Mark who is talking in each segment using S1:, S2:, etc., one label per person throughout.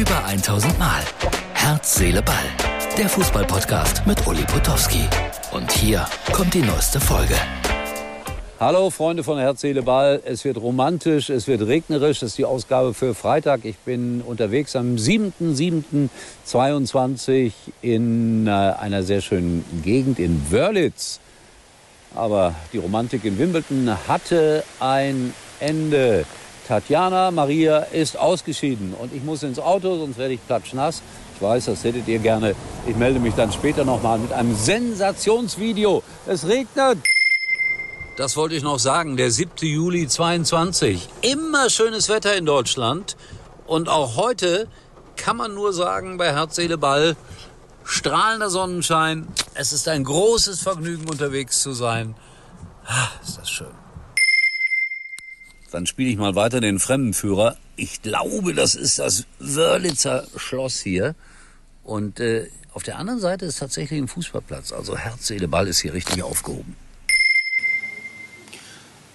S1: Über 1000 Mal. Herz, Seele, Ball. Der Fußballpodcast mit Uli Potowski. Und hier kommt die neueste Folge.
S2: Hallo Freunde von Herz, Seele, Ball. Es wird romantisch, es wird regnerisch. Das ist die Ausgabe für Freitag. Ich bin unterwegs am 7.7.22 in äh, einer sehr schönen Gegend in Wörlitz. Aber die Romantik in Wimbledon hatte ein Ende. Tatjana Maria ist ausgeschieden und ich muss ins Auto, sonst werde ich platschnass. Ich weiß, das hättet ihr gerne. Ich melde mich dann später nochmal mit einem Sensationsvideo. Es regnet. Das wollte ich noch sagen. Der 7. Juli 22. Immer schönes Wetter in Deutschland. Und auch heute kann man nur sagen, bei Herz, Seele, Ball, strahlender Sonnenschein. Es ist ein großes Vergnügen, unterwegs zu sein. Ah, ist das schön. Dann spiele ich mal weiter den Fremdenführer. Ich glaube, das ist das Wörlitzer Schloss hier. Und äh, auf der anderen Seite ist tatsächlich ein Fußballplatz. Also Herz, Seele, Ball ist hier richtig aufgehoben.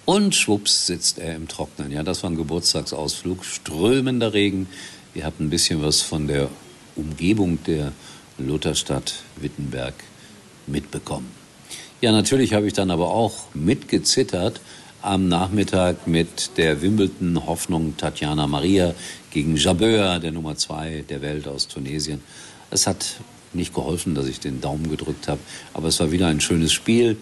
S2: Und schwupps sitzt er im Trocknen. Ja, das war ein Geburtstagsausflug. Strömender Regen. Ihr habt ein bisschen was von der Umgebung der Lutherstadt Wittenberg mitbekommen. Ja, natürlich habe ich dann aber auch mitgezittert am Nachmittag mit der Wimbledon-Hoffnung Tatjana Maria gegen Jabeur, der Nummer zwei der Welt aus Tunesien. Es hat nicht geholfen, dass ich den Daumen gedrückt habe, aber es war wieder ein schönes Spiel.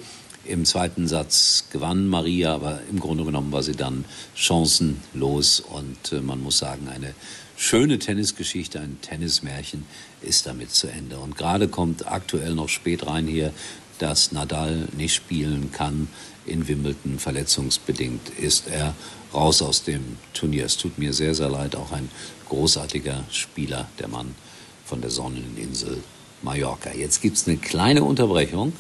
S2: Im zweiten Satz gewann Maria, aber im Grunde genommen war sie dann chancenlos und äh, man muss sagen, eine schöne Tennisgeschichte, ein Tennismärchen ist damit zu Ende. Und gerade kommt aktuell noch spät rein hier, dass Nadal nicht spielen kann in Wimbledon. Verletzungsbedingt ist er raus aus dem Turnier. Es tut mir sehr, sehr leid. Auch ein großartiger Spieler, der Mann von der Sonneninsel Mallorca. Jetzt gibt es eine kleine Unterbrechung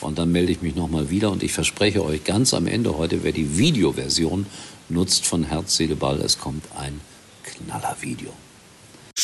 S2: und dann melde ich mich nochmal wieder und ich verspreche euch ganz am Ende heute, wer die Videoversion nutzt von Herz, Seele, Ball, es kommt ein Knallervideo.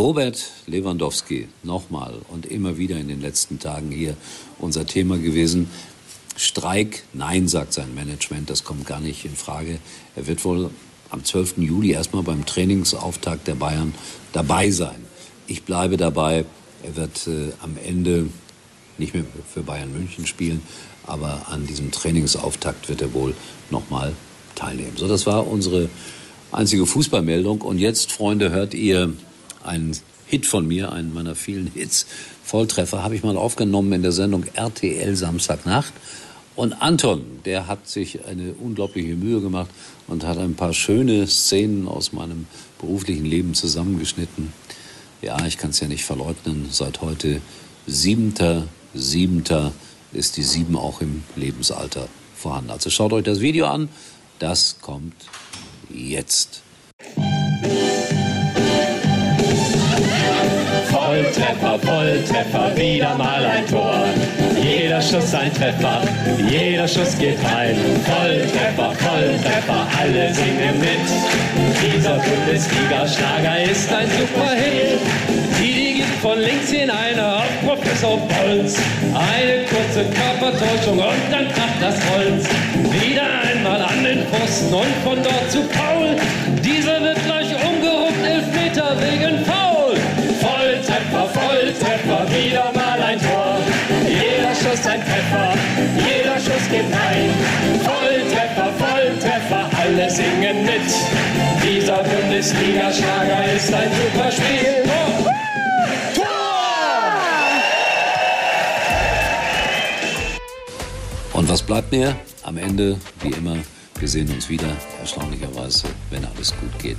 S2: Robert Lewandowski, nochmal und immer wieder in den letzten Tagen hier unser Thema gewesen. Streik, nein, sagt sein Management, das kommt gar nicht in Frage. Er wird wohl am 12. Juli erstmal beim Trainingsauftakt der Bayern dabei sein. Ich bleibe dabei, er wird äh, am Ende nicht mehr für Bayern München spielen, aber an diesem Trainingsauftakt wird er wohl nochmal teilnehmen. So, das war unsere einzige Fußballmeldung. Und jetzt, Freunde, hört ihr einen Hit von mir, einen meiner vielen Hits, Volltreffer, habe ich mal aufgenommen in der Sendung RTL Samstagnacht. Und Anton, der hat sich eine unglaubliche Mühe gemacht und hat ein paar schöne Szenen aus meinem beruflichen Leben zusammengeschnitten. Ja, ich kann es ja nicht verleugnen, seit heute siebter, siebter ist die sieben auch im Lebensalter vorhanden. Also schaut euch das Video an, das kommt jetzt.
S3: Volltreffer, Volltreffer, wieder mal ein Tor. Jeder Schuss ein Treffer, jeder Schuss geht rein. Volltreffer, Volltreffer, alle singen mit. Dieser Bundesliga-Schlager ist ein super Hit. Die gibt von links hinein auf Professor Bolz. Eine kurze Körpertäuschung und dann kracht das Holz. Wieder einmal an den Pfosten und von dort zu Paul. Wieder mal ein Tor. Jeder Schuss ein Treffer, jeder Schuss geht rein. Volltreffer, Volltreffer, alle singen mit. Dieser Bundesliga-Schlager ist ein super Spiel.
S2: Und was bleibt mir? Am Ende, wie immer, wir sehen uns wieder, erstaunlicherweise, wenn alles gut geht.